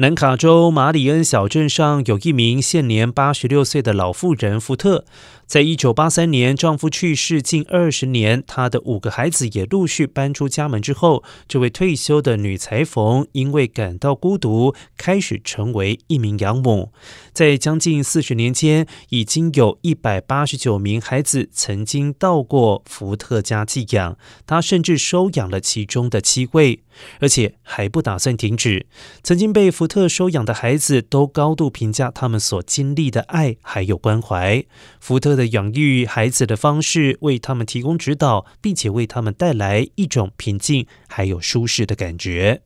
南卡州马里恩小镇上有一名现年八十六岁的老妇人福特。在一九八三年，丈夫去世近二十年，她的五个孩子也陆续搬出家门之后，这位退休的女裁缝因为感到孤独，开始成为一名养母。在将近四十年间，已经有一百八十九名孩子曾经到过福特家寄养，她甚至收养了其中的七位，而且还不打算停止。曾经被福特收养的孩子都高度评价他们所经历的爱还有关怀。福特。的养育孩子的方式，为他们提供指导，并且为他们带来一种平静还有舒适的感觉。